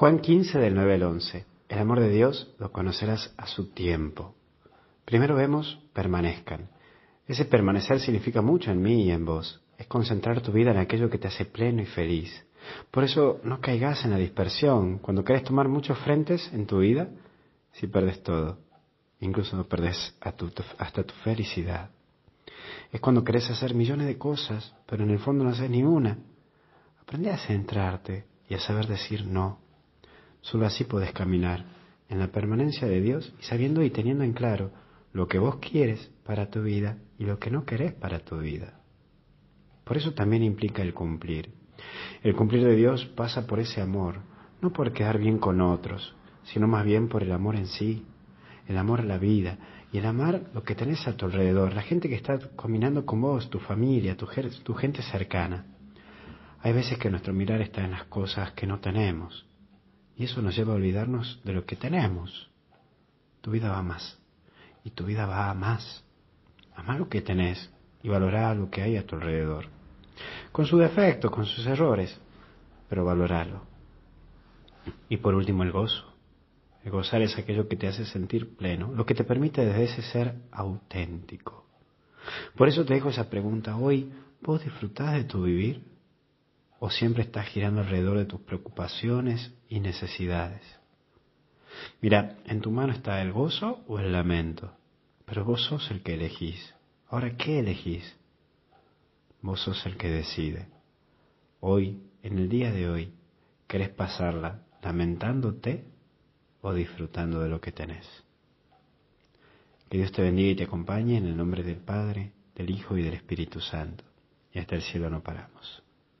Juan 15 del 9 al 11. El amor de Dios lo conocerás a su tiempo. Primero vemos permanezcan. Ese permanecer significa mucho en mí y en vos. Es concentrar tu vida en aquello que te hace pleno y feliz. Por eso no caigas en la dispersión. Cuando querés tomar muchos frentes en tu vida, si perdes todo, incluso perdes hasta tu felicidad. Es cuando querés hacer millones de cosas, pero en el fondo no haces ni una. Aprende a centrarte y a saber decir no. Solo así puedes caminar en la permanencia de Dios y sabiendo y teniendo en claro lo que vos quieres para tu vida y lo que no querés para tu vida. Por eso también implica el cumplir. El cumplir de Dios pasa por ese amor, no por quedar bien con otros, sino más bien por el amor en sí, el amor a la vida y el amar lo que tenés a tu alrededor, la gente que está caminando con vos, tu familia, tu, tu gente cercana. Hay veces que nuestro mirar está en las cosas que no tenemos y eso nos lleva a olvidarnos de lo que tenemos. Tu vida va más y tu vida va a más. Amar lo que tenés y valorar lo que hay a tu alrededor. Con sus defectos, con sus errores, pero valorarlo. Y por último el gozo. El gozar es aquello que te hace sentir pleno, lo que te permite desde ese ser auténtico. Por eso te dejo esa pregunta hoy. ¿Vos disfrutás de tu vivir? ¿O siempre estás girando alrededor de tus preocupaciones y necesidades? Mira, en tu mano está el gozo o el lamento, pero vos sos el que elegís. Ahora, ¿qué elegís? Vos sos el que decide. Hoy, en el día de hoy, ¿querés pasarla lamentándote o disfrutando de lo que tenés. Que Dios te bendiga y te acompañe en el nombre del Padre, del Hijo y del Espíritu Santo. Y hasta el cielo no paramos.